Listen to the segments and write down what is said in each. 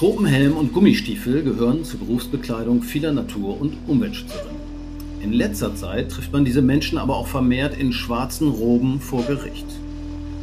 Tropenhelm und Gummistiefel gehören zur Berufsbekleidung vieler Natur- und Umweltschützerinnen. In letzter Zeit trifft man diese Menschen aber auch vermehrt in schwarzen Roben vor Gericht.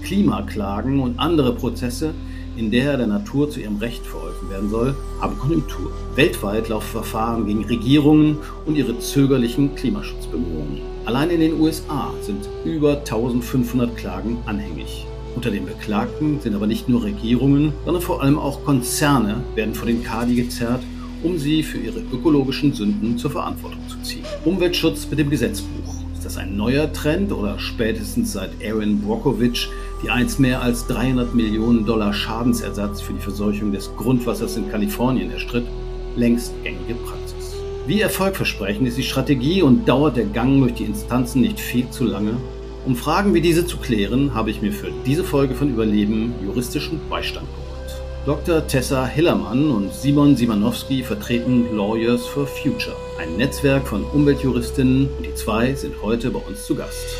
Klimaklagen und andere Prozesse, in der der Natur zu ihrem Recht verholfen werden soll, haben Konjunktur. Weltweit laufen Verfahren gegen Regierungen und ihre zögerlichen Klimaschutzbemühungen. Allein in den USA sind über 1500 Klagen anhängig. Unter den Beklagten sind aber nicht nur Regierungen, sondern vor allem auch Konzerne werden vor den Kadi gezerrt, um sie für ihre ökologischen Sünden zur Verantwortung zu ziehen. Umweltschutz mit dem Gesetzbuch. Ist das ein neuer Trend oder spätestens seit Aaron Brockovich, die einst mehr als 300 Millionen Dollar Schadensersatz für die Verseuchung des Grundwassers in Kalifornien erstritt, längst gängige Praxis? Wie erfolgversprechend ist die Strategie und dauert der Gang durch die Instanzen nicht viel zu lange, um Fragen wie diese zu klären, habe ich mir für diese Folge von Überleben juristischen Beistand geholt. Dr. Tessa Hillermann und Simon Simanowski vertreten Lawyers for Future, ein Netzwerk von Umweltjuristinnen. Die zwei sind heute bei uns zu Gast.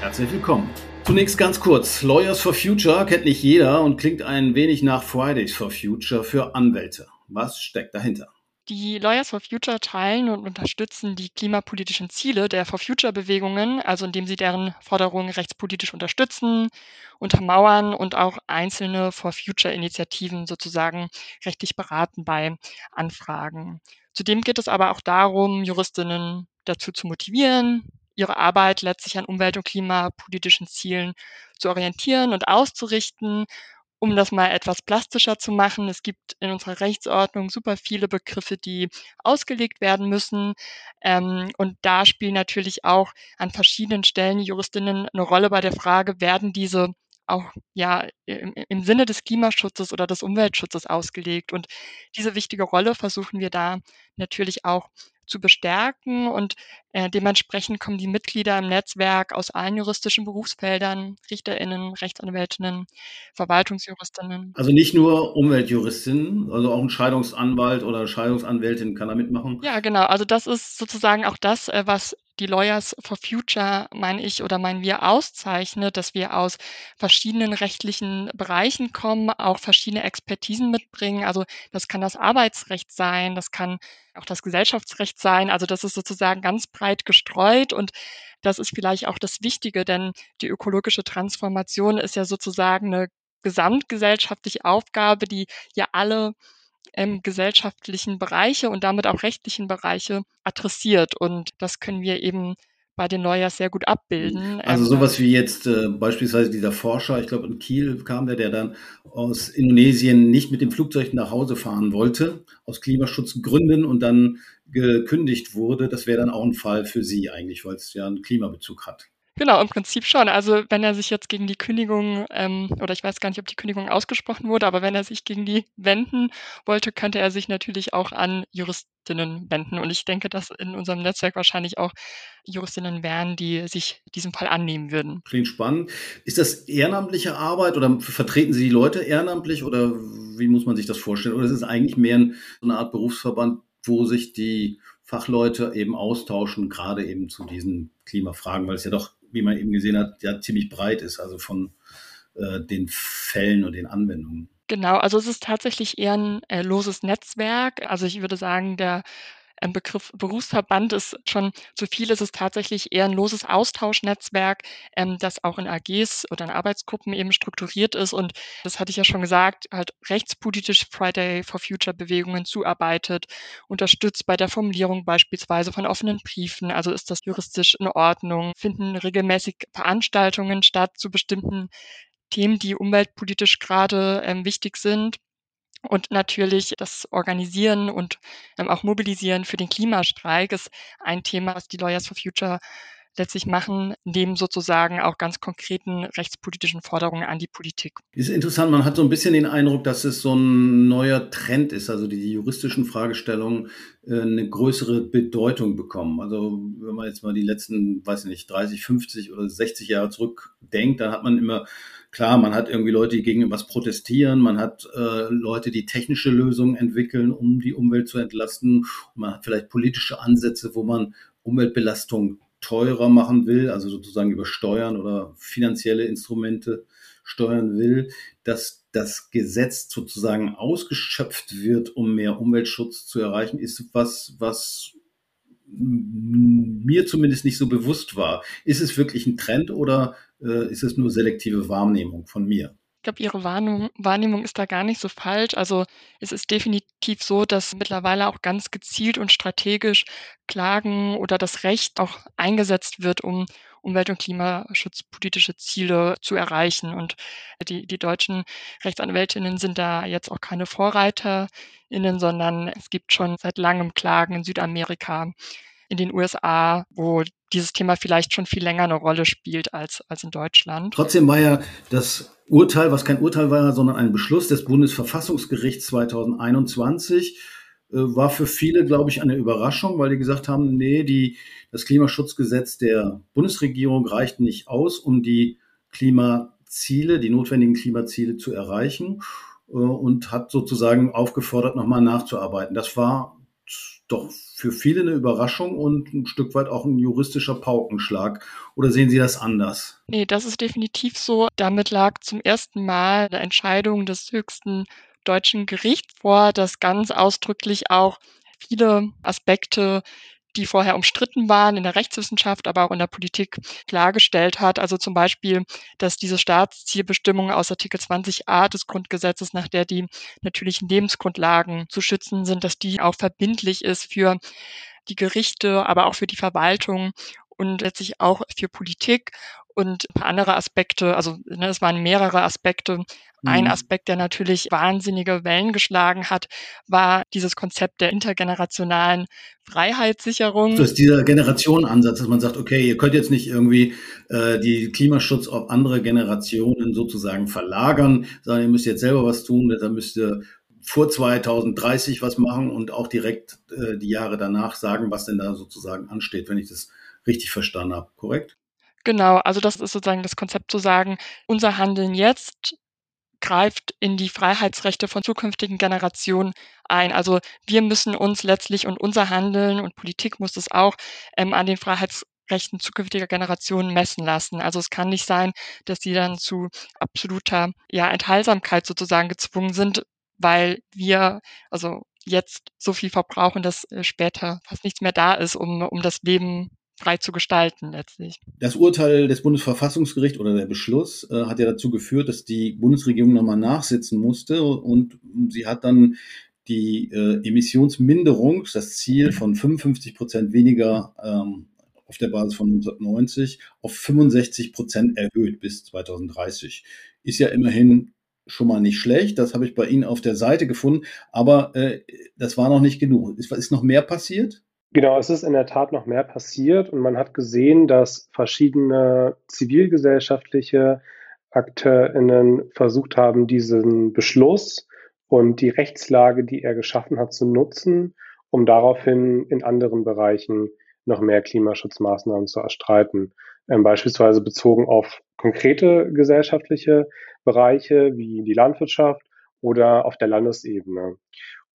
Herzlich willkommen. Zunächst ganz kurz. Lawyers for Future kennt nicht jeder und klingt ein wenig nach Fridays for Future für Anwälte. Was steckt dahinter? Die Lawyers for Future teilen und unterstützen die klimapolitischen Ziele der For Future Bewegungen, also indem sie deren Forderungen rechtspolitisch unterstützen, untermauern und auch einzelne For Future Initiativen sozusagen rechtlich beraten bei Anfragen. Zudem geht es aber auch darum, Juristinnen dazu zu motivieren, ihre Arbeit letztlich an umwelt- und klimapolitischen Zielen zu orientieren und auszurichten. Um das mal etwas plastischer zu machen, es gibt in unserer Rechtsordnung super viele Begriffe, die ausgelegt werden müssen. Ähm, und da spielen natürlich auch an verschiedenen Stellen Juristinnen eine Rolle bei der Frage, werden diese auch ja im, im Sinne des Klimaschutzes oder des Umweltschutzes ausgelegt. Und diese wichtige Rolle versuchen wir da natürlich auch zu bestärken und äh, dementsprechend kommen die Mitglieder im Netzwerk aus allen juristischen Berufsfeldern, Richterinnen, Rechtsanwältinnen, Verwaltungsjuristinnen. Also nicht nur Umweltjuristinnen, also auch ein Scheidungsanwalt oder Scheidungsanwältin kann da mitmachen? Ja, genau. Also das ist sozusagen auch das, äh, was die Lawyers for Future, meine ich oder meinen wir, auszeichnet, dass wir aus verschiedenen rechtlichen Bereichen kommen, auch verschiedene Expertisen mitbringen. Also das kann das Arbeitsrecht sein, das kann auch das Gesellschaftsrecht sein. Also das ist sozusagen ganz breit gestreut und das ist vielleicht auch das Wichtige, denn die ökologische Transformation ist ja sozusagen eine gesamtgesellschaftliche Aufgabe, die ja alle ähm, gesellschaftlichen Bereiche und damit auch rechtlichen Bereiche adressiert. Und das können wir eben bei den Lawyers sehr gut abbilden. Also ähm, sowas wie jetzt äh, beispielsweise dieser Forscher, ich glaube in Kiel kam der, der dann aus Indonesien nicht mit dem Flugzeug nach Hause fahren wollte, aus Klimaschutzgründen und dann gekündigt wurde. Das wäre dann auch ein Fall für Sie eigentlich, weil es ja einen Klimabezug hat. Genau, im Prinzip schon. Also wenn er sich jetzt gegen die Kündigung, ähm, oder ich weiß gar nicht, ob die Kündigung ausgesprochen wurde, aber wenn er sich gegen die wenden wollte, könnte er sich natürlich auch an Juristinnen wenden. Und ich denke, dass in unserem Netzwerk wahrscheinlich auch Juristinnen wären, die sich diesem Fall annehmen würden. Klingt spannend. Ist das ehrenamtliche Arbeit oder vertreten Sie die Leute ehrenamtlich oder wie muss man sich das vorstellen? Oder ist es eigentlich mehr so eine Art Berufsverband, wo sich die Fachleute eben austauschen, gerade eben zu diesen Klimafragen, weil es ja doch wie man eben gesehen hat, ja ziemlich breit ist, also von äh, den Fällen und den Anwendungen. Genau, also es ist tatsächlich eher ein äh, loses Netzwerk. Also ich würde sagen, der Begriff Berufsverband ist schon zu viel. Es ist tatsächlich eher ein loses Austauschnetzwerk, ähm, das auch in AGs oder in Arbeitsgruppen eben strukturiert ist. Und das hatte ich ja schon gesagt, halt rechtspolitisch Friday for Future Bewegungen zuarbeitet, unterstützt bei der Formulierung beispielsweise von offenen Briefen. Also ist das juristisch in Ordnung? Finden regelmäßig Veranstaltungen statt zu bestimmten Themen, die umweltpolitisch gerade ähm, wichtig sind. Und natürlich das Organisieren und ähm, auch Mobilisieren für den Klimastreik ist ein Thema, was die Lawyers for Future letztlich machen, neben sozusagen auch ganz konkreten rechtspolitischen Forderungen an die Politik. Ist interessant, man hat so ein bisschen den Eindruck, dass es so ein neuer Trend ist, also die juristischen Fragestellungen äh, eine größere Bedeutung bekommen. Also wenn man jetzt mal die letzten, weiß ich nicht, 30, 50 oder 60 Jahre zurückdenkt, dann hat man immer Klar, man hat irgendwie Leute, die gegen was protestieren, man hat äh, Leute, die technische Lösungen entwickeln, um die Umwelt zu entlasten. Man hat vielleicht politische Ansätze, wo man Umweltbelastung teurer machen will, also sozusagen über Steuern oder finanzielle Instrumente steuern will, dass das Gesetz sozusagen ausgeschöpft wird, um mehr Umweltschutz zu erreichen, ist was, was mir zumindest nicht so bewusst war. Ist es wirklich ein Trend oder äh, ist es nur selektive Wahrnehmung von mir? Ich glaube, Ihre Wahrnehmung, Wahrnehmung ist da gar nicht so falsch. Also es ist definitiv so, dass mittlerweile auch ganz gezielt und strategisch Klagen oder das Recht auch eingesetzt wird, um umwelt- und klimaschutzpolitische Ziele zu erreichen. Und die, die deutschen Rechtsanwältinnen sind da jetzt auch keine VorreiterInnen, sondern es gibt schon seit langem Klagen in Südamerika, in den USA, wo dieses Thema vielleicht schon viel länger eine Rolle spielt als, als in Deutschland. Trotzdem war ja das Urteil, was kein Urteil war, sondern ein Beschluss des Bundesverfassungsgerichts 2021, äh, war für viele, glaube ich, eine Überraschung, weil die gesagt haben, nee, die, das Klimaschutzgesetz der Bundesregierung reicht nicht aus, um die Klimaziele, die notwendigen Klimaziele zu erreichen äh, und hat sozusagen aufgefordert, nochmal nachzuarbeiten. Das war doch für viele eine Überraschung und ein Stück weit auch ein juristischer Paukenschlag. Oder sehen Sie das anders? Nee, das ist definitiv so. Damit lag zum ersten Mal eine Entscheidung des höchsten deutschen Gerichts vor, das ganz ausdrücklich auch viele Aspekte die vorher umstritten waren in der Rechtswissenschaft, aber auch in der Politik klargestellt hat. Also zum Beispiel, dass diese Staatszielbestimmung aus Artikel 20a des Grundgesetzes, nach der die natürlichen Lebensgrundlagen zu schützen sind, dass die auch verbindlich ist für die Gerichte, aber auch für die Verwaltung und letztlich auch für Politik und ein paar andere Aspekte. Also ne, es waren mehrere Aspekte. Ein mhm. Aspekt, der natürlich wahnsinnige Wellen geschlagen hat, war dieses Konzept der intergenerationalen Freiheitssicherung. Das ist dieser Generationenansatz, dass man sagt, okay, ihr könnt jetzt nicht irgendwie äh, die Klimaschutz auf andere Generationen sozusagen verlagern, sondern ihr müsst jetzt selber was tun, da müsst ihr vor 2030 was machen und auch direkt äh, die Jahre danach sagen, was denn da sozusagen ansteht, wenn ich das richtig verstanden habe, korrekt? Genau, also das ist sozusagen das Konzept zu sagen, unser Handeln jetzt greift in die Freiheitsrechte von zukünftigen Generationen ein. Also wir müssen uns letztlich und unser Handeln und Politik muss es auch ähm, an den Freiheitsrechten zukünftiger Generationen messen lassen. Also es kann nicht sein, dass sie dann zu absoluter ja, Enthaltsamkeit sozusagen gezwungen sind, weil wir also jetzt so viel verbrauchen, dass äh, später fast nichts mehr da ist, um, um das Leben frei zu gestalten letztlich. Das Urteil des Bundesverfassungsgerichts oder der Beschluss äh, hat ja dazu geführt, dass die Bundesregierung nochmal nachsitzen musste und sie hat dann die äh, Emissionsminderung, das Ziel von 55 Prozent weniger ähm, auf der Basis von 1990 auf 65 Prozent erhöht bis 2030. Ist ja immerhin schon mal nicht schlecht. Das habe ich bei Ihnen auf der Seite gefunden. Aber äh, das war noch nicht genug. Ist, ist noch mehr passiert? Genau, es ist in der Tat noch mehr passiert und man hat gesehen, dass verschiedene zivilgesellschaftliche AkteurInnen versucht haben, diesen Beschluss und die Rechtslage, die er geschaffen hat, zu nutzen, um daraufhin in anderen Bereichen noch mehr Klimaschutzmaßnahmen zu erstreiten. Ähm, beispielsweise bezogen auf konkrete gesellschaftliche Bereiche wie die Landwirtschaft oder auf der Landesebene.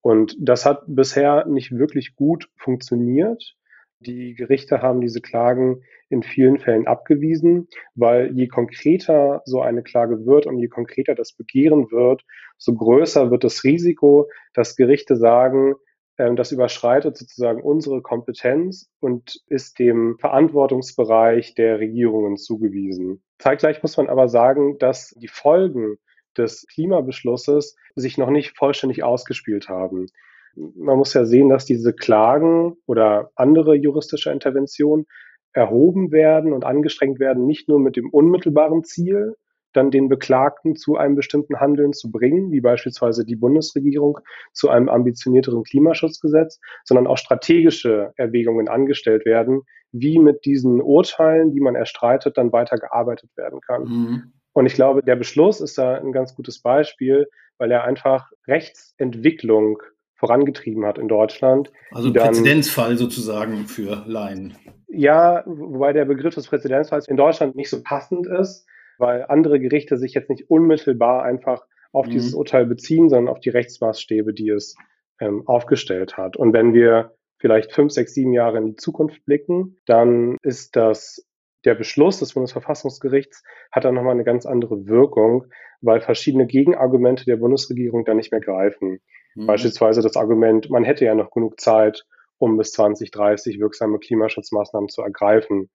Und das hat bisher nicht wirklich gut funktioniert. Die Gerichte haben diese Klagen in vielen Fällen abgewiesen, weil je konkreter so eine Klage wird und je konkreter das Begehren wird, so größer wird das Risiko, dass Gerichte sagen, ähm, das überschreitet sozusagen unsere Kompetenz und ist dem Verantwortungsbereich der Regierungen zugewiesen. Zeitgleich muss man aber sagen, dass die Folgen des Klimabeschlusses sich noch nicht vollständig ausgespielt haben. Man muss ja sehen, dass diese Klagen oder andere juristische Interventionen erhoben werden und angestrengt werden, nicht nur mit dem unmittelbaren Ziel, dann den Beklagten zu einem bestimmten Handeln zu bringen, wie beispielsweise die Bundesregierung zu einem ambitionierteren Klimaschutzgesetz, sondern auch strategische Erwägungen angestellt werden, wie mit diesen Urteilen, die man erstreitet, dann weiter gearbeitet werden kann. Mhm. Und ich glaube, der Beschluss ist da ein ganz gutes Beispiel, weil er einfach Rechtsentwicklung vorangetrieben hat in Deutschland. Also dann, Präzedenzfall sozusagen für Laien. Ja, wobei der Begriff des Präzedenzfalls in Deutschland nicht so passend ist, weil andere Gerichte sich jetzt nicht unmittelbar einfach auf mhm. dieses Urteil beziehen, sondern auf die Rechtsmaßstäbe, die es ähm, aufgestellt hat. Und wenn wir vielleicht fünf, sechs, sieben Jahre in die Zukunft blicken, dann ist das der Beschluss des Bundesverfassungsgerichts hat dann nochmal eine ganz andere Wirkung, weil verschiedene Gegenargumente der Bundesregierung dann nicht mehr greifen. Mhm. Beispielsweise das Argument, man hätte ja noch genug Zeit, um bis 2030 wirksame Klimaschutzmaßnahmen zu ergreifen.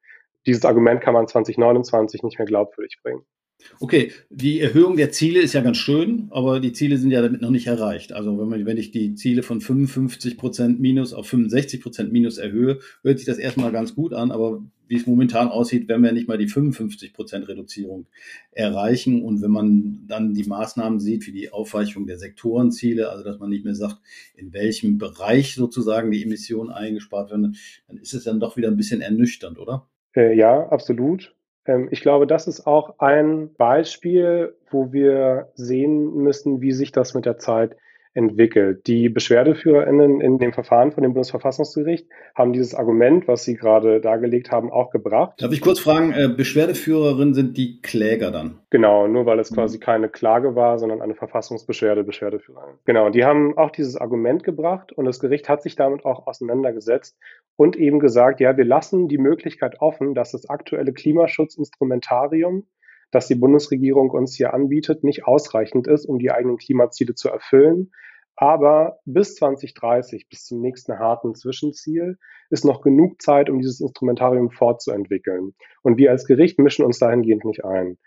Dieses Argument kann man 2029 nicht mehr glaubwürdig bringen. Okay, die Erhöhung der Ziele ist ja ganz schön, aber die Ziele sind ja damit noch nicht erreicht. Also wenn, man, wenn ich die Ziele von 55 Prozent minus auf 65 Prozent minus erhöhe, hört sich das erstmal ganz gut an, aber wie es momentan aussieht, werden wir nicht mal die 55 Prozent Reduzierung erreichen. Und wenn man dann die Maßnahmen sieht, wie die Aufweichung der Sektorenziele, also dass man nicht mehr sagt, in welchem Bereich sozusagen die Emissionen eingespart werden, dann ist es dann doch wieder ein bisschen ernüchternd, oder? Äh, ja, absolut. Ähm, ich glaube, das ist auch ein Beispiel, wo wir sehen müssen, wie sich das mit der Zeit entwickelt. Die BeschwerdeführerInnen in dem Verfahren von dem Bundesverfassungsgericht haben dieses Argument, was Sie gerade dargelegt haben, auch gebracht. Darf ich kurz fragen, äh, Beschwerdeführerinnen sind die Kläger dann? Genau, nur weil es mhm. quasi keine Klage war, sondern eine Verfassungsbeschwerde, Beschwerdeführerin. Genau, die haben auch dieses Argument gebracht und das Gericht hat sich damit auch auseinandergesetzt und eben gesagt, ja, wir lassen die Möglichkeit offen, dass das aktuelle Klimaschutzinstrumentarium das die Bundesregierung uns hier anbietet, nicht ausreichend ist, um die eigenen Klimaziele zu erfüllen. Aber bis 2030, bis zum nächsten harten Zwischenziel, ist noch genug Zeit, um dieses Instrumentarium fortzuentwickeln. Und wir als Gericht mischen uns dahingehend nicht ein.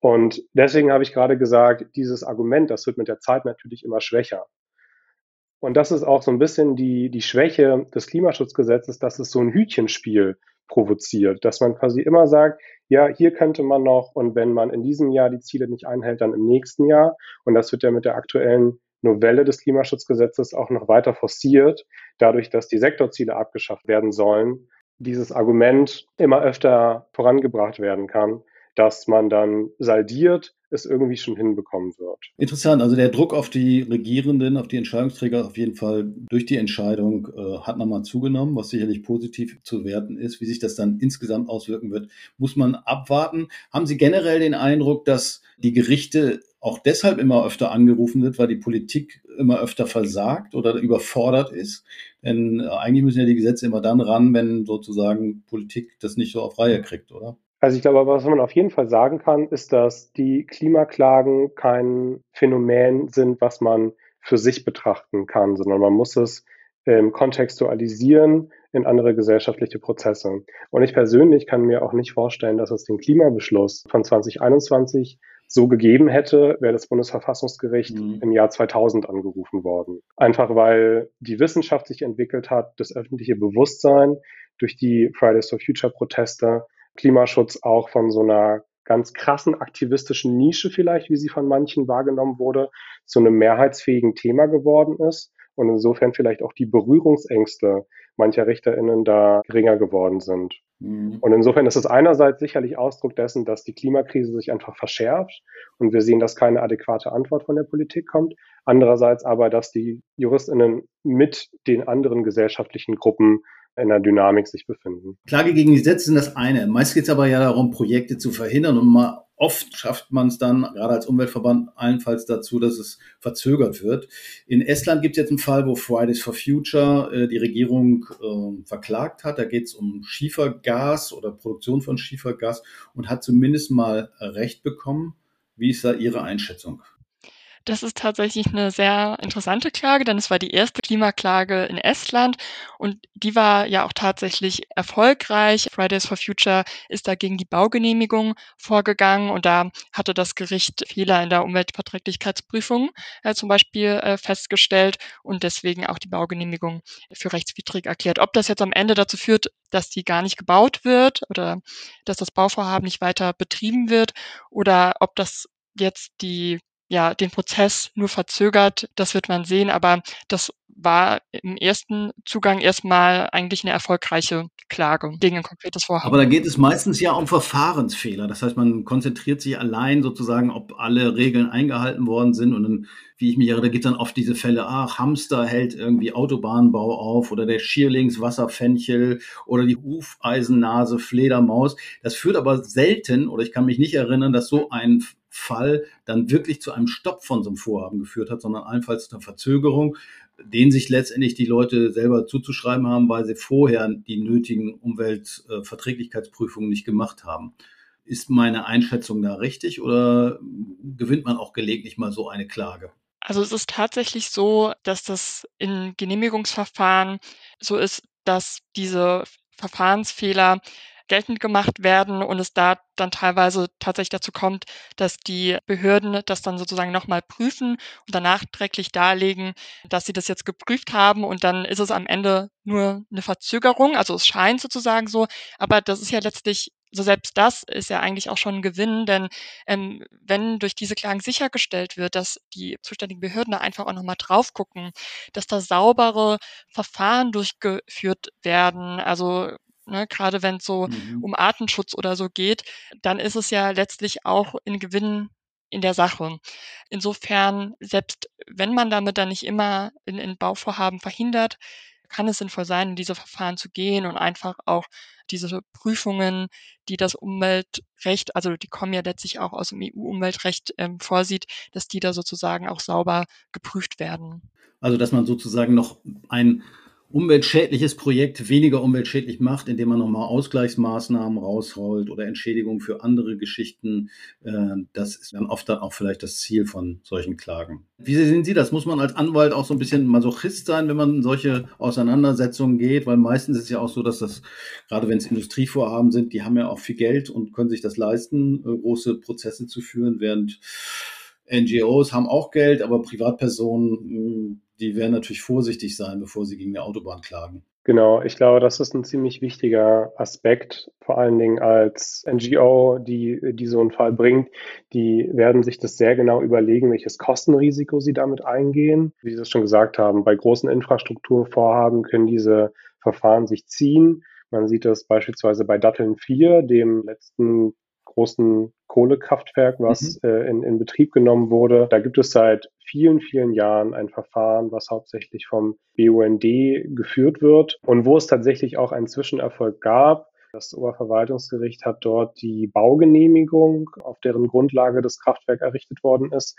Und deswegen habe ich gerade gesagt, dieses Argument, das wird mit der Zeit natürlich immer schwächer. Und das ist auch so ein bisschen die, die Schwäche des Klimaschutzgesetzes, dass es so ein Hütchenspiel provoziert, dass man quasi immer sagt, ja, hier könnte man noch und wenn man in diesem Jahr die Ziele nicht einhält, dann im nächsten Jahr. Und das wird ja mit der aktuellen Novelle des Klimaschutzgesetzes auch noch weiter forciert, dadurch, dass die Sektorziele abgeschafft werden sollen, dieses Argument immer öfter vorangebracht werden kann, dass man dann saldiert, es irgendwie schon hinbekommen wird. Interessant, also der Druck auf die Regierenden, auf die Entscheidungsträger auf jeden Fall durch die Entscheidung äh, hat nochmal zugenommen, was sicherlich positiv zu werten ist. Wie sich das dann insgesamt auswirken wird, muss man abwarten. Haben Sie generell den Eindruck, dass die Gerichte auch deshalb immer öfter angerufen wird, weil die Politik immer öfter versagt oder überfordert ist. Denn äh, eigentlich müssen ja die Gesetze immer dann ran, wenn sozusagen Politik das nicht so auf Reihe kriegt, oder? Also ich glaube, was man auf jeden Fall sagen kann, ist, dass die Klimaklagen kein Phänomen sind, was man für sich betrachten kann, sondern man muss es ähm, kontextualisieren in andere gesellschaftliche Prozesse. Und ich persönlich kann mir auch nicht vorstellen, dass es den Klimabeschluss von 2021 so gegeben hätte, wäre das Bundesverfassungsgericht mhm. im Jahr 2000 angerufen worden. Einfach weil die Wissenschaft sich entwickelt hat, das öffentliche Bewusstsein durch die Fridays for Future Proteste Klimaschutz auch von so einer ganz krassen aktivistischen Nische vielleicht, wie sie von manchen wahrgenommen wurde, zu einem mehrheitsfähigen Thema geworden ist und insofern vielleicht auch die Berührungsängste mancher RichterInnen da geringer geworden sind. Mhm. Und insofern ist es einerseits sicherlich Ausdruck dessen, dass die Klimakrise sich einfach verschärft und wir sehen, dass keine adäquate Antwort von der Politik kommt. Andererseits aber, dass die JuristInnen mit den anderen gesellschaftlichen Gruppen in der Dynamik sich befinden. Klage gegen Gesetze sind das eine. Meist geht es aber ja darum, Projekte zu verhindern und mal oft schafft man es dann, gerade als Umweltverband, allenfalls dazu, dass es verzögert wird. In Estland gibt es jetzt einen Fall, wo Fridays for Future äh, die Regierung äh, verklagt hat. Da geht es um Schiefergas oder Produktion von Schiefergas und hat zumindest mal Recht bekommen. Wie ist da Ihre Einschätzung? Das ist tatsächlich eine sehr interessante Klage, denn es war die erste Klimaklage in Estland und die war ja auch tatsächlich erfolgreich. Fridays for Future ist da gegen die Baugenehmigung vorgegangen und da hatte das Gericht Fehler in der Umweltverträglichkeitsprüfung äh, zum Beispiel äh, festgestellt und deswegen auch die Baugenehmigung für rechtswidrig erklärt. Ob das jetzt am Ende dazu führt, dass die gar nicht gebaut wird oder dass das Bauvorhaben nicht weiter betrieben wird oder ob das jetzt die ja, den Prozess nur verzögert, das wird man sehen, aber das war im ersten Zugang erstmal eigentlich eine erfolgreiche Klage gegen ein konkretes Vorhaben. Aber da geht es meistens ja um Verfahrensfehler. Das heißt, man konzentriert sich allein sozusagen, ob alle Regeln eingehalten worden sind. Und dann, wie ich mich erinnere, gibt es dann oft diese Fälle, ach, Hamster hält irgendwie Autobahnbau auf oder der Schierlings Wasserfenchel oder die Hufeisennase Fledermaus. Das führt aber selten, oder ich kann mich nicht erinnern, dass so ein Fall dann wirklich zu einem Stopp von so einem Vorhaben geführt hat, sondern allenfalls zu einer Verzögerung. den sich letztendlich die Leute selber zuzuschreiben haben, weil sie vorher die nötigen Umweltverträglichkeitsprüfungen nicht gemacht haben. Ist meine Einschätzung da richtig oder gewinnt man auch gelegentlich mal so eine Klage? Also es ist tatsächlich so, dass das in Genehmigungsverfahren so ist, dass diese Verfahrensfehler geltend gemacht werden und es da dann teilweise tatsächlich dazu kommt, dass die Behörden das dann sozusagen nochmal prüfen und danach nachträglich darlegen, dass sie das jetzt geprüft haben und dann ist es am Ende nur eine Verzögerung, also es scheint sozusagen so, aber das ist ja letztlich so selbst das ist ja eigentlich auch schon ein Gewinn, denn ähm, wenn durch diese Klagen sichergestellt wird, dass die zuständigen Behörden da einfach auch nochmal drauf gucken, dass da saubere Verfahren durchgeführt werden, also ne, gerade wenn es so mhm. um Artenschutz oder so geht, dann ist es ja letztlich auch ein Gewinn in der Sache. Insofern, selbst wenn man damit dann nicht immer in, in Bauvorhaben verhindert, kann es sinnvoll sein, in diese Verfahren zu gehen und einfach auch diese Prüfungen, die das Umweltrecht, also die kommen ja letztlich auch aus dem EU-Umweltrecht ähm, vorsieht, dass die da sozusagen auch sauber geprüft werden. Also dass man sozusagen noch ein umweltschädliches Projekt weniger umweltschädlich macht, indem man nochmal Ausgleichsmaßnahmen rausholt oder Entschädigung für andere Geschichten. Äh, das ist dann oft dann auch vielleicht das Ziel von solchen Klagen. Wie sehen Sie das? Muss man als Anwalt auch so ein bisschen Masochist sein, wenn man in solche Auseinandersetzungen geht? Weil meistens ist es ja auch so, dass das, gerade wenn es Industrievorhaben sind, die haben ja auch viel Geld und können sich das leisten, äh, große Prozesse zu führen, während NGOs haben auch Geld, aber Privatpersonen hm, die werden natürlich vorsichtig sein, bevor sie gegen die Autobahn klagen. Genau, ich glaube, das ist ein ziemlich wichtiger Aspekt, vor allen Dingen als NGO, die, die so einen Fall bringt. Die werden sich das sehr genau überlegen, welches Kostenrisiko sie damit eingehen. Wie Sie es schon gesagt haben, bei großen Infrastrukturvorhaben können diese Verfahren sich ziehen. Man sieht das beispielsweise bei Datteln 4, dem letzten großen Kohlekraftwerk, was mhm. äh, in, in Betrieb genommen wurde. Da gibt es seit vielen, vielen Jahren ein Verfahren, was hauptsächlich vom BUND geführt wird und wo es tatsächlich auch einen Zwischenerfolg gab. Das Oberverwaltungsgericht hat dort die Baugenehmigung, auf deren Grundlage das Kraftwerk errichtet worden ist,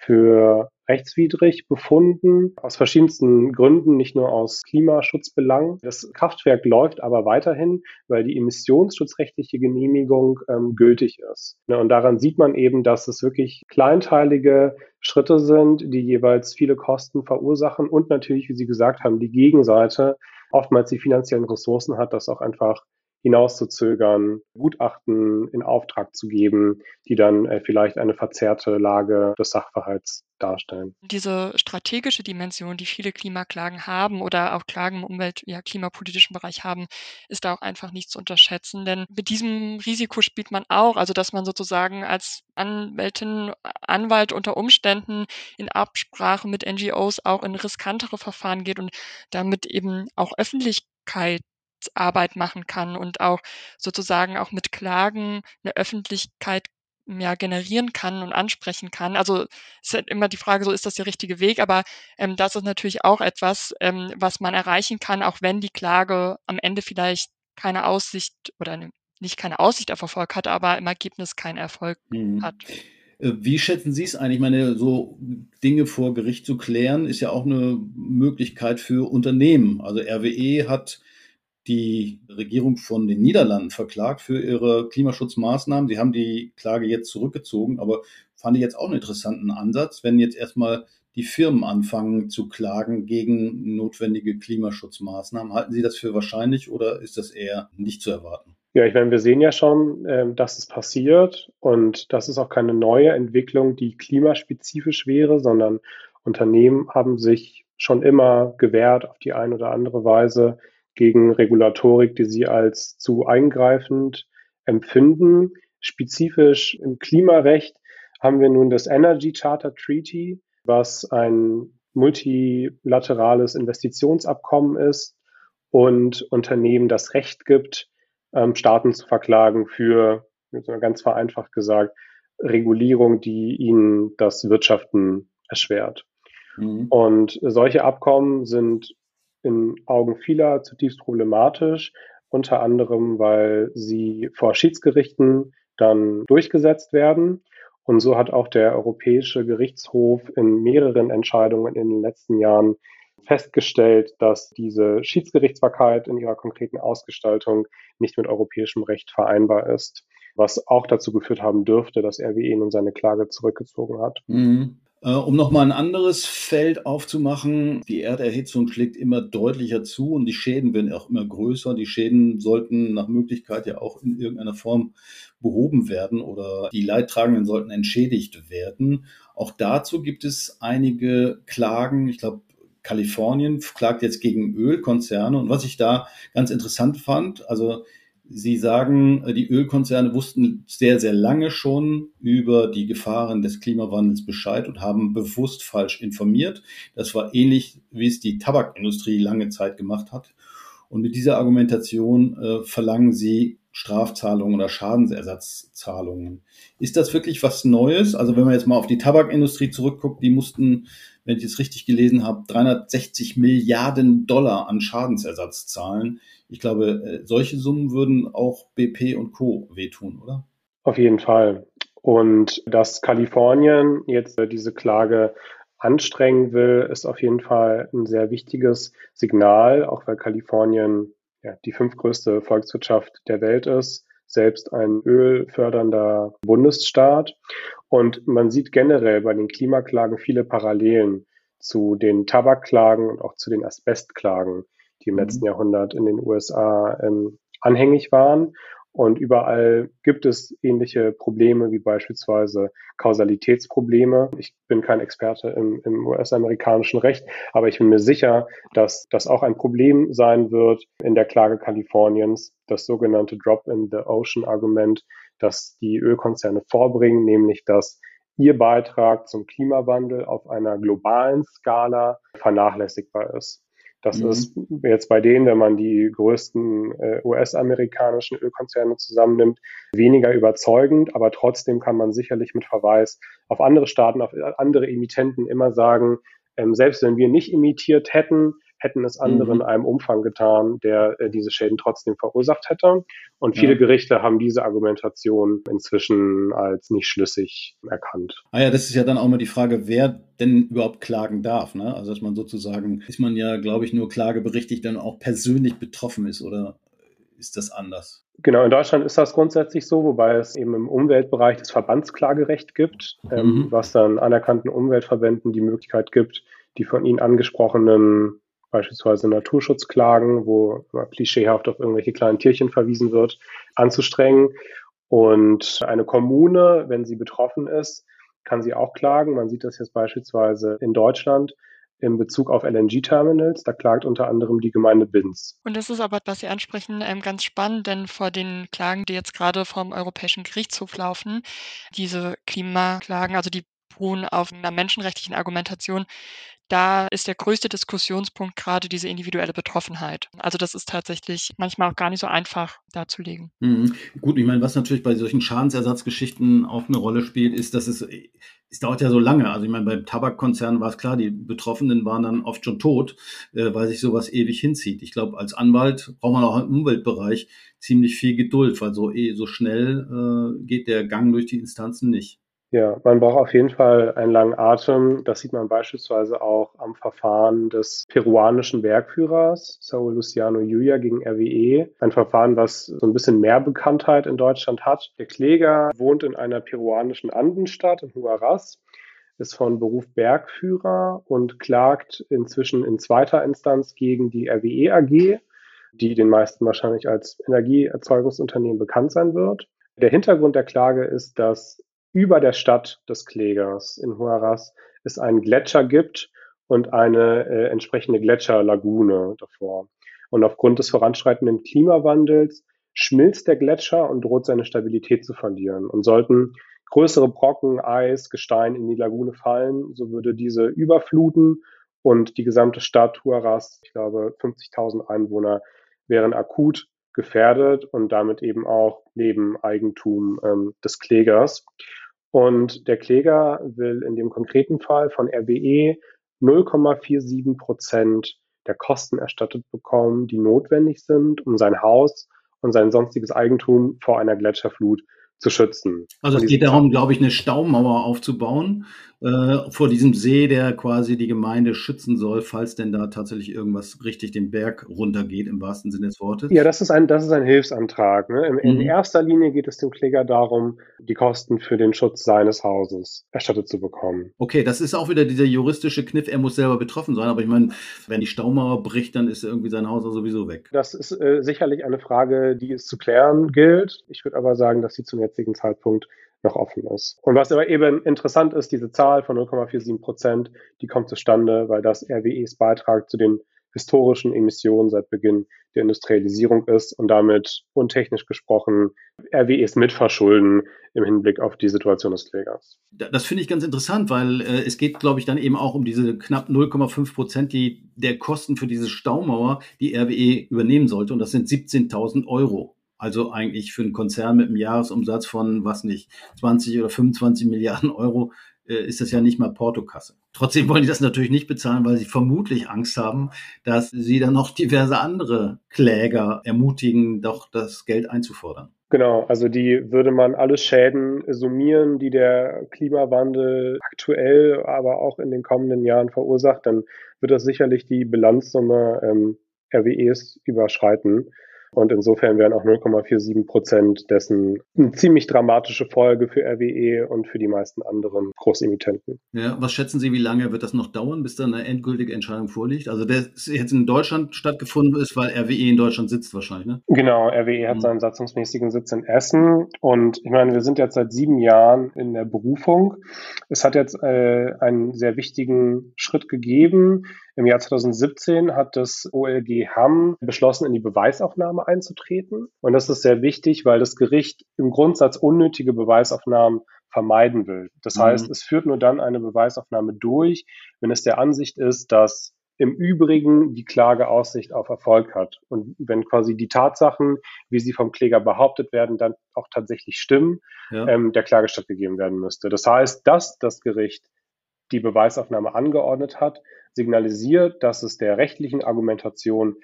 für rechtswidrig befunden, aus verschiedensten Gründen, nicht nur aus Klimaschutzbelangen. Das Kraftwerk läuft aber weiterhin, weil die emissionsschutzrechtliche Genehmigung ähm, gültig ist. Ne, und daran sieht man eben, dass es wirklich kleinteilige Schritte sind, die jeweils viele Kosten verursachen und natürlich, wie Sie gesagt haben, die Gegenseite oftmals die finanziellen Ressourcen hat, das auch einfach hinauszuzögern, Gutachten in Auftrag zu geben, die dann äh, vielleicht eine verzerrte Lage des Sachverhalts darstellen. Diese strategische Dimension, die viele Klimaklagen haben oder auch Klagen im Umwelt-, ja, klimapolitischen Bereich haben, ist da auch einfach nicht zu unterschätzen. Denn mit diesem Risiko spielt man auch, also dass man sozusagen als Anwältin, Anwalt unter Umständen in Absprache mit NGOs auch in riskantere Verfahren geht und damit eben auch Öffentlichkeit Arbeit machen kann und auch sozusagen auch mit Klagen eine Öffentlichkeit ja, generieren kann und ansprechen kann. Also es ist halt immer die Frage, so ist das der richtige Weg, aber ähm, das ist natürlich auch etwas, ähm, was man erreichen kann, auch wenn die Klage am Ende vielleicht keine Aussicht oder nicht keine Aussicht auf Erfolg hat, aber im Ergebnis keinen Erfolg mhm. hat. Äh, wie schätzen Sie es ein? Ich meine, so Dinge vor Gericht zu klären, ist ja auch eine Möglichkeit für Unternehmen. Also RWE hat die Regierung von den Niederlanden verklagt für ihre Klimaschutzmaßnahmen. Sie haben die Klage jetzt zurückgezogen, aber fand ich jetzt auch einen interessanten Ansatz, wenn jetzt erstmal die Firmen anfangen zu klagen gegen notwendige Klimaschutzmaßnahmen. Halten Sie das für wahrscheinlich oder ist das eher nicht zu erwarten? Ja, ich meine, wir sehen ja schon, ähm, dass es passiert und das ist auch keine neue Entwicklung, die klimaspezifisch wäre, sondern Unternehmen haben sich schon immer gewehrt auf die eine oder andere Weise gegen Regulatorik, die sie als zu eingreifend empfinden. Spezifisch im Klimarecht haben wir nun das Energy Charter Treaty, was ein multilaterales Investitionsabkommen ist und Unternehmen das Recht gibt, ähm, Staaten zu verklagen für, ganz vereinfacht gesagt, Regulierung, die ihnen das Wirtschaften erschwert. Mhm. Und solche Abkommen sind in Augen vieler zutiefst problematisch, unter anderem, weil sie vor Schiedsgerichten dann durchgesetzt werden. Und so hat auch der Europäische Gerichtshof in mehreren Entscheidungen in den letzten Jahren festgestellt, dass diese Schiedsgerichtsbarkeit in ihrer konkreten Ausgestaltung nicht mit europäischem Recht vereinbar ist, was auch dazu geführt haben dürfte, dass RWE nun seine Klage zurückgezogen hat. Mhm. Äh, um nochmal ein anderes Feld aufzumachen, die Erderhitzung schlägt immer deutlicher zu und die Schäden werden auch immer größer. Die Schäden sollten nach Möglichkeit ja auch in irgendeiner Form behoben werden oder die Leidtragenden sollten entschädigt werden. Auch dazu gibt es einige Klagen. Ich glaube, Kalifornien klagt jetzt gegen Ölkonzerne. Und was ich da ganz interessant fand, also Sie sagen, äh, die Ölkonzerne wussten sehr, sehr lange schon über die Gefahren des Klimawandels Bescheid und haben bewusst falsch informiert. Das war ähnlich, wie es die Tabakindustrie lange Zeit gemacht hat. Und mit dieser Argumentation äh, verlangen sie Strafzahlungen oder Schadensersatzzahlungen. Ist das wirklich was Neues? Also wenn man jetzt mal auf die Tabakindustrie zurückguckt, die mussten, wenn ich es richtig gelesen habe, 360 Milliarden Dollar an Schadensersatz zahlen. Ich glaube, äh, solche Summen würden auch BP und Co. wehtun, oder? Auf jeden Fall. Und dass Kalifornien jetzt äh, diese Klage anstrengen will, ist auf jeden Fall ein sehr wichtiges Signal, auch weil Kalifornien ja, die fünftgrößte Volkswirtschaft der Welt ist, selbst ein ölfördernder Bundesstaat. Und man sieht generell bei den Klimaklagen viele Parallelen zu den Tabakklagen und auch zu den Asbestklagen die im mhm. letzten Jahrhundert in den USA ähm, anhängig waren. Und überall gibt es ähnliche Probleme wie beispielsweise Kausalitätsprobleme. Ich bin kein Experte im, im US-amerikanischen Recht, aber ich bin mir sicher, dass das auch ein Problem sein wird in der Klage Kaliforniens, das sogenannte Drop-in-the-Ocean-Argument, das die Ölkonzerne vorbringen, nämlich dass ihr Beitrag zum Klimawandel auf einer globalen Skala vernachlässigbar ist. Das mhm. ist jetzt bei denen, wenn man die größten äh, US-amerikanischen Ölkonzerne zusammennimmt, weniger überzeugend, aber trotzdem kann man sicherlich mit Verweis auf andere Staaten, auf andere Emittenten immer sagen, ähm, selbst wenn wir nicht imitiert hätten, hätten es andere mhm. in einem Umfang getan, der äh, diese Schäden trotzdem verursacht hätte. Und viele ja. Gerichte haben diese Argumentation inzwischen als nicht schlüssig erkannt. Ah ja, das ist ja dann auch mal die Frage, wer denn überhaupt klagen darf. Ne? Also dass man sozusagen, ist man ja, glaube ich, nur klageberichtigt, dann auch persönlich betroffen ist oder ist das anders? Genau, in Deutschland ist das grundsätzlich so, wobei es eben im Umweltbereich das Verbandsklagerecht gibt, mhm. ähm, was dann anerkannten Umweltverbänden die Möglichkeit gibt, die von Ihnen angesprochenen beispielsweise Naturschutzklagen, wo klischeehaft auf irgendwelche kleinen Tierchen verwiesen wird, anzustrengen. Und eine Kommune, wenn sie betroffen ist, kann sie auch klagen. Man sieht das jetzt beispielsweise in Deutschland in Bezug auf LNG-Terminals. Da klagt unter anderem die Gemeinde Binz. Und das ist aber, was Sie ansprechen, ähm, ganz spannend, denn vor den Klagen, die jetzt gerade vom Europäischen Gerichtshof laufen, diese Klimaklagen, also die beruhen auf einer menschenrechtlichen Argumentation, da ist der größte Diskussionspunkt gerade diese individuelle Betroffenheit. Also das ist tatsächlich manchmal auch gar nicht so einfach darzulegen. Mhm. Gut, ich meine, was natürlich bei solchen Schadensersatzgeschichten auch eine Rolle spielt, ist, dass es, es dauert ja so lange. Also ich meine, beim Tabakkonzern war es klar, die Betroffenen waren dann oft schon tot, äh, weil sich sowas ewig hinzieht. Ich glaube, als Anwalt braucht man auch im Umweltbereich ziemlich viel Geduld, weil so, eh, so schnell äh, geht der Gang durch die Instanzen nicht. Ja, man braucht auf jeden Fall einen langen Atem. Das sieht man beispielsweise auch am Verfahren des peruanischen Bergführers Saul Luciano Julia gegen RWE. Ein Verfahren, was so ein bisschen mehr Bekanntheit in Deutschland hat. Der Kläger wohnt in einer peruanischen Andenstadt in Huaraz, ist von Beruf Bergführer und klagt inzwischen in zweiter Instanz gegen die RWE AG, die den meisten wahrscheinlich als Energieerzeugungsunternehmen bekannt sein wird. Der Hintergrund der Klage ist, dass über der Stadt des Klägers in Huaraz es einen Gletscher gibt und eine äh, entsprechende Gletscherlagune davor. Und aufgrund des voranschreitenden Klimawandels schmilzt der Gletscher und droht seine Stabilität zu verlieren. Und sollten größere Brocken, Eis, Gestein in die Lagune fallen, so würde diese überfluten und die gesamte Stadt Huaraz, ich glaube 50.000 Einwohner, wären akut gefährdet und damit eben auch Leben, Eigentum ähm, des Klägers. Und der Kläger will in dem konkreten Fall von RWE 0,47 Prozent der Kosten erstattet bekommen, die notwendig sind, um sein Haus und sein sonstiges Eigentum vor einer Gletscherflut zu schützen. Also es geht darum, glaube ich, eine Staumauer aufzubauen äh, vor diesem See, der quasi die Gemeinde schützen soll, falls denn da tatsächlich irgendwas richtig den Berg runtergeht, im wahrsten Sinne des Wortes. Ja, das ist ein, das ist ein Hilfsantrag. Ne? In, in mhm. erster Linie geht es dem Kläger darum, die Kosten für den Schutz seines Hauses erstattet zu bekommen. Okay, das ist auch wieder dieser juristische Kniff, er muss selber betroffen sein, aber ich meine, wenn die Staumauer bricht, dann ist irgendwie sein Haus sowieso weg. Das ist äh, sicherlich eine Frage, die es zu klären gilt. Ich würde aber sagen, dass sie zum jetzigen Zeitpunkt noch offen ist. Und was aber eben interessant ist, diese Zahl von 0,47 Prozent, die kommt zustande, weil das RWEs Beitrag zu den historischen Emissionen seit Beginn der Industrialisierung ist und damit untechnisch gesprochen RWEs mitverschulden im Hinblick auf die Situation des Klägers. Das finde ich ganz interessant, weil äh, es geht, glaube ich, dann eben auch um diese knapp 0,5 Prozent die, der Kosten für diese Staumauer, die RWE übernehmen sollte. Und das sind 17.000 Euro. Also eigentlich für einen Konzern mit einem Jahresumsatz von, was nicht, 20 oder 25 Milliarden Euro äh, ist das ja nicht mal Portokasse. Trotzdem wollen die das natürlich nicht bezahlen, weil sie vermutlich Angst haben, dass sie dann noch diverse andere Kläger ermutigen, doch das Geld einzufordern. Genau, also die würde man alle Schäden summieren, die der Klimawandel aktuell, aber auch in den kommenden Jahren verursacht, dann wird das sicherlich die Bilanzsumme ähm, RWEs überschreiten. Und insofern wären auch 0,47 Prozent dessen eine ziemlich dramatische Folge für RWE und für die meisten anderen Großemittenten. Ja, was schätzen Sie, wie lange wird das noch dauern, bis dann eine endgültige Entscheidung vorliegt? Also der jetzt in Deutschland stattgefunden ist, weil RWE in Deutschland sitzt wahrscheinlich, ne? Genau, RWE hat mhm. seinen satzungsmäßigen Sitz in Essen. Und ich meine, wir sind jetzt seit sieben Jahren in der Berufung. Es hat jetzt äh, einen sehr wichtigen Schritt gegeben. Im Jahr 2017 hat das OLG Hamm beschlossen, in die Beweisaufnahme einzutreten. Und das ist sehr wichtig, weil das Gericht im Grundsatz unnötige Beweisaufnahmen vermeiden will. Das mhm. heißt, es führt nur dann eine Beweisaufnahme durch, wenn es der Ansicht ist, dass im Übrigen die Klage Aussicht auf Erfolg hat. Und wenn quasi die Tatsachen, wie sie vom Kläger behauptet werden, dann auch tatsächlich stimmen, ja. ähm, der Klage stattgegeben werden müsste. Das heißt, dass das Gericht die Beweisaufnahme angeordnet hat, signalisiert, dass es der rechtlichen Argumentation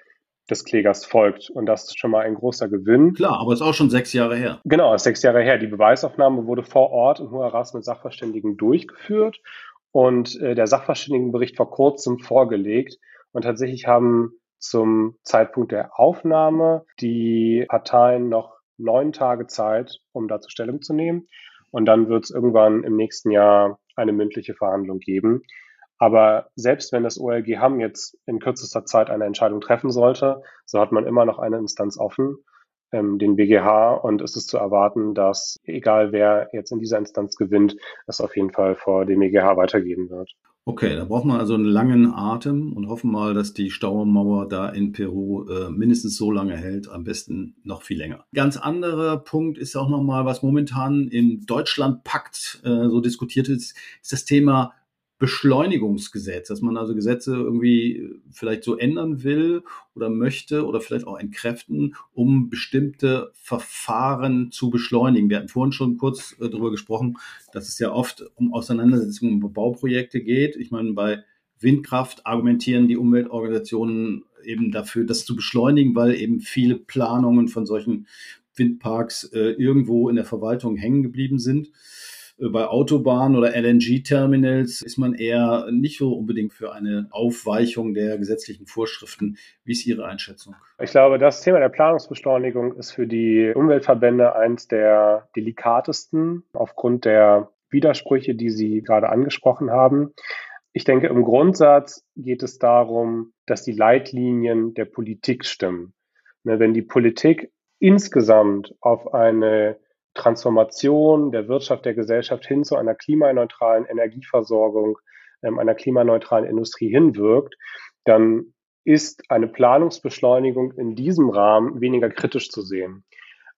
des Klägers folgt. Und das ist schon mal ein großer Gewinn. Klar, aber ist auch schon sechs Jahre her. Genau, ist sechs Jahre her. Die Beweisaufnahme wurde vor Ort in Huaraz mit Sachverständigen durchgeführt und äh, der Sachverständigenbericht vor kurzem vorgelegt. Und tatsächlich haben zum Zeitpunkt der Aufnahme die Parteien noch neun Tage Zeit, um dazu Stellung zu nehmen. Und dann wird es irgendwann im nächsten Jahr eine mündliche Verhandlung geben. Aber selbst wenn das OLG Hamm jetzt in kürzester Zeit eine Entscheidung treffen sollte, so hat man immer noch eine Instanz offen, ähm, den BGH, und es ist zu erwarten, dass egal wer jetzt in dieser Instanz gewinnt, es auf jeden Fall vor dem BGH weitergehen wird. Okay, da braucht man also einen langen Atem und hoffen mal, dass die Staumauer da in Peru äh, mindestens so lange hält, am besten noch viel länger. Ganz anderer Punkt ist auch nochmal, was momentan in Deutschland packt, äh, so diskutiert ist, ist das Thema Beschleunigungsgesetz, dass man also Gesetze irgendwie vielleicht so ändern will oder möchte oder vielleicht auch entkräften, um bestimmte Verfahren zu beschleunigen. Wir hatten vorhin schon kurz äh, darüber gesprochen, dass es ja oft um Auseinandersetzungen um Bauprojekte geht. Ich meine, bei Windkraft argumentieren die Umweltorganisationen eben dafür, das zu beschleunigen, weil eben viele Planungen von solchen Windparks äh, irgendwo in der Verwaltung hängen geblieben sind. Bei Autobahnen oder LNG-Terminals ist man eher nicht so unbedingt für eine Aufweichung der gesetzlichen Vorschriften. Wie ist Ihre Einschätzung? Ich glaube, das Thema der Planungsbeschleunigung ist für die Umweltverbände eins der delikatesten aufgrund der Widersprüche, die Sie gerade angesprochen haben. Ich denke, im Grundsatz geht es darum, dass die Leitlinien der Politik stimmen. Ne, wenn die Politik insgesamt auf eine Transformation der Wirtschaft, der Gesellschaft hin zu einer klimaneutralen Energieversorgung, ähm, einer klimaneutralen Industrie hinwirkt, dann ist eine Planungsbeschleunigung in diesem Rahmen weniger kritisch zu sehen.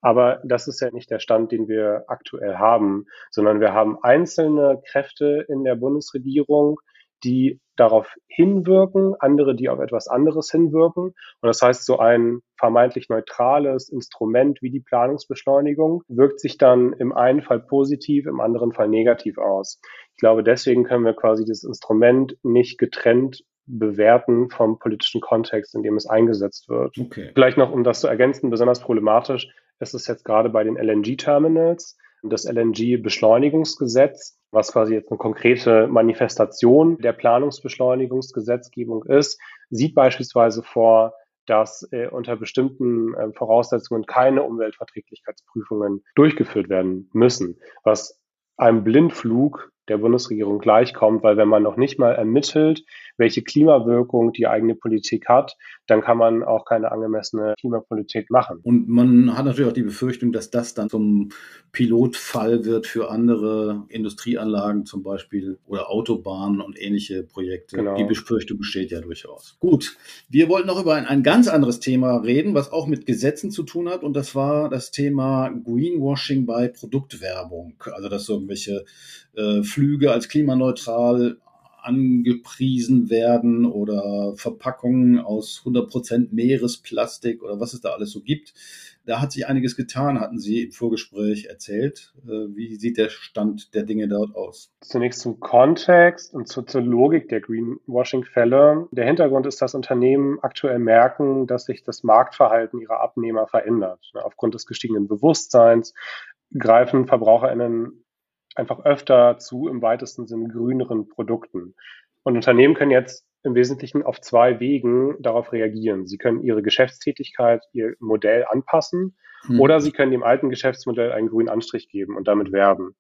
Aber das ist ja nicht der Stand, den wir aktuell haben, sondern wir haben einzelne Kräfte in der Bundesregierung, die darauf hinwirken, andere, die auf etwas anderes hinwirken. Und das heißt, so ein vermeintlich neutrales Instrument wie die Planungsbeschleunigung wirkt sich dann im einen Fall positiv, im anderen Fall negativ aus. Ich glaube, deswegen können wir quasi das Instrument nicht getrennt bewerten vom politischen Kontext, in dem es eingesetzt wird. Okay. Vielleicht noch, um das zu ergänzen, besonders problematisch ist es jetzt gerade bei den LNG-Terminals, das LNG-Beschleunigungsgesetz, was quasi jetzt eine konkrete Manifestation der Planungsbeschleunigungsgesetzgebung ist, sieht beispielsweise vor, dass äh, unter bestimmten äh, Voraussetzungen keine Umweltverträglichkeitsprüfungen durchgeführt werden müssen, was einem Blindflug der Bundesregierung gleichkommt, weil wenn man noch nicht mal ermittelt, welche Klimawirkung die eigene Politik hat, dann kann man auch keine angemessene Klimapolitik machen. Und man hat natürlich auch die Befürchtung, dass das dann zum Pilotfall wird für andere Industrieanlagen zum Beispiel oder Autobahnen und ähnliche Projekte. Genau. Die Befürchtung besteht ja durchaus. Gut, wir wollten noch über ein, ein ganz anderes Thema reden, was auch mit Gesetzen zu tun hat und das war das Thema Greenwashing bei Produktwerbung. Also dass irgendwelche äh, Flüge als klimaneutral angepriesen werden oder Verpackungen aus 100% Meeresplastik oder was es da alles so gibt. Da hat sich einiges getan, hatten Sie im Vorgespräch erzählt. Äh, wie sieht der Stand der Dinge dort aus? Zunächst zum Kontext und zur, zur Logik der Greenwashing-Fälle. Der Hintergrund ist, dass Unternehmen aktuell merken, dass sich das Marktverhalten ihrer Abnehmer verändert. Aufgrund des gestiegenen Bewusstseins greifen VerbraucherInnen einfach öfter zu im weitesten Sinne grüneren Produkten. Und Unternehmen können jetzt im Wesentlichen auf zwei Wegen darauf reagieren. Sie können ihre Geschäftstätigkeit, ihr Modell anpassen hm. oder sie können dem alten Geschäftsmodell einen grünen Anstrich geben und damit werben.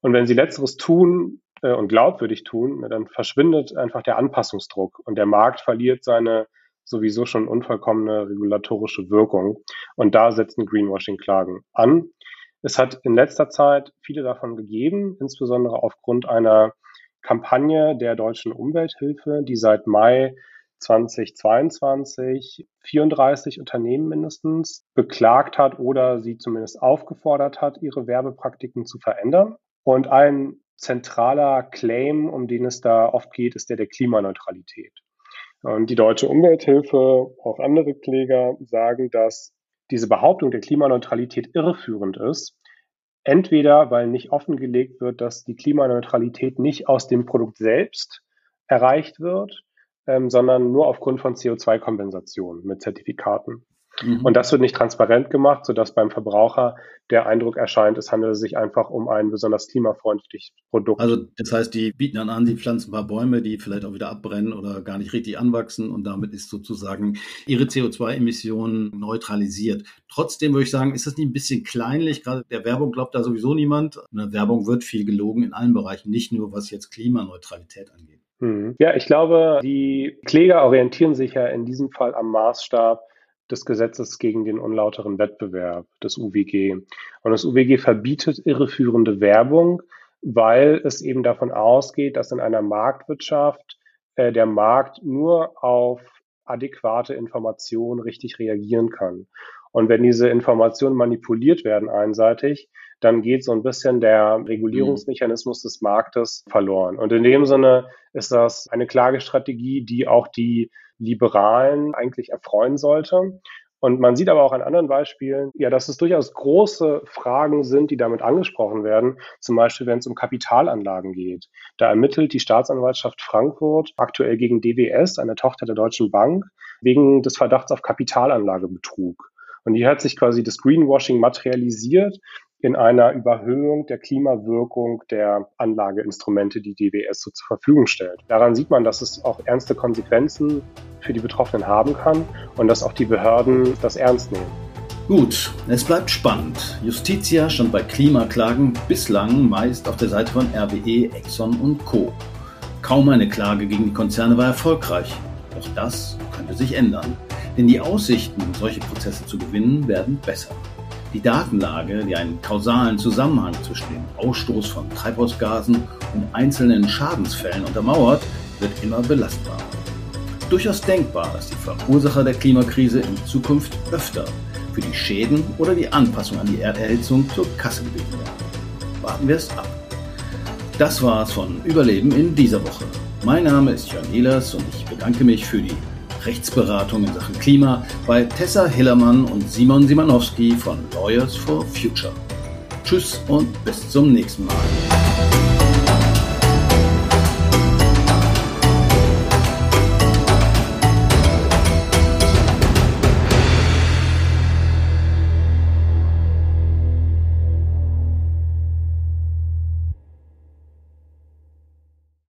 Und wenn sie letzteres tun äh, und glaubwürdig tun, dann verschwindet einfach der Anpassungsdruck und der Markt verliert seine sowieso schon unvollkommene regulatorische Wirkung. Und da setzen Greenwashing-Klagen an. Es hat in letzter Zeit viele davon gegeben, insbesondere aufgrund einer Kampagne der deutschen Umwelthilfe, die seit Mai 2022 34 Unternehmen mindestens beklagt hat oder sie zumindest aufgefordert hat, ihre Werbepraktiken zu verändern. Und ein zentraler Claim, um den es da oft geht, ist der der Klimaneutralität. Und die deutsche Umwelthilfe, auch andere Kläger sagen, dass diese Behauptung der Klimaneutralität irreführend ist. Entweder, weil nicht offengelegt wird, dass die Klimaneutralität nicht aus dem Produkt selbst erreicht wird, ähm, sondern nur aufgrund von CO2-Kompensation mit Zertifikaten. Mhm. Und das wird nicht transparent gemacht, sodass beim Verbraucher der Eindruck erscheint, es handelt sich einfach um ein besonders klimafreundliches Produkt. Also das heißt, die bieten dann an, sie pflanzen ein paar Bäume, die vielleicht auch wieder abbrennen oder gar nicht richtig anwachsen und damit ist sozusagen ihre CO2-Emissionen neutralisiert. Trotzdem würde ich sagen, ist das nicht ein bisschen kleinlich? Gerade der Werbung glaubt da sowieso niemand. In der Werbung wird viel gelogen in allen Bereichen, nicht nur was jetzt Klimaneutralität angeht. Mhm. Ja, ich glaube, die Kläger orientieren sich ja in diesem Fall am Maßstab des Gesetzes gegen den unlauteren Wettbewerb, des UWG. Und das UWG verbietet irreführende Werbung, weil es eben davon ausgeht, dass in einer Marktwirtschaft äh, der Markt nur auf adäquate Informationen richtig reagieren kann. Und wenn diese Informationen manipuliert werden einseitig, dann geht so ein bisschen der Regulierungsmechanismus des Marktes verloren. Und in dem Sinne ist das eine Klagestrategie, die auch die Liberalen eigentlich erfreuen sollte. Und man sieht aber auch an anderen Beispielen, ja, dass es durchaus große Fragen sind, die damit angesprochen werden. Zum Beispiel, wenn es um Kapitalanlagen geht. Da ermittelt die Staatsanwaltschaft Frankfurt aktuell gegen DWS, eine Tochter der Deutschen Bank, wegen des Verdachts auf Kapitalanlagebetrug. Und hier hat sich quasi das Greenwashing materialisiert in einer Überhöhung der Klimawirkung der Anlageinstrumente, die DWS so zur Verfügung stellt. Daran sieht man, dass es auch ernste Konsequenzen für die Betroffenen haben kann und dass auch die Behörden das ernst nehmen. Gut, es bleibt spannend. Justitia stand bei Klimaklagen bislang meist auf der Seite von RWE, Exxon und Co. Kaum eine Klage gegen die Konzerne war erfolgreich. Doch das könnte sich ändern. Denn die Aussichten, solche Prozesse zu gewinnen, werden besser. Die Datenlage, die einen kausalen Zusammenhang zwischen dem Ausstoß von Treibhausgasen und einzelnen Schadensfällen untermauert, wird immer belastbarer. Durchaus denkbar, dass die Verursacher der Klimakrise in Zukunft öfter für die Schäden oder die Anpassung an die Erderhitzung zur Kasse gebeten werden. Warten wir es ab. Das war's von Überleben in dieser Woche. Mein Name ist Jörn Ehlers und ich bedanke mich für die Rechtsberatung in Sachen Klima bei Tessa Hillermann und Simon Simanowski von Lawyers for Future. Tschüss und bis zum nächsten Mal.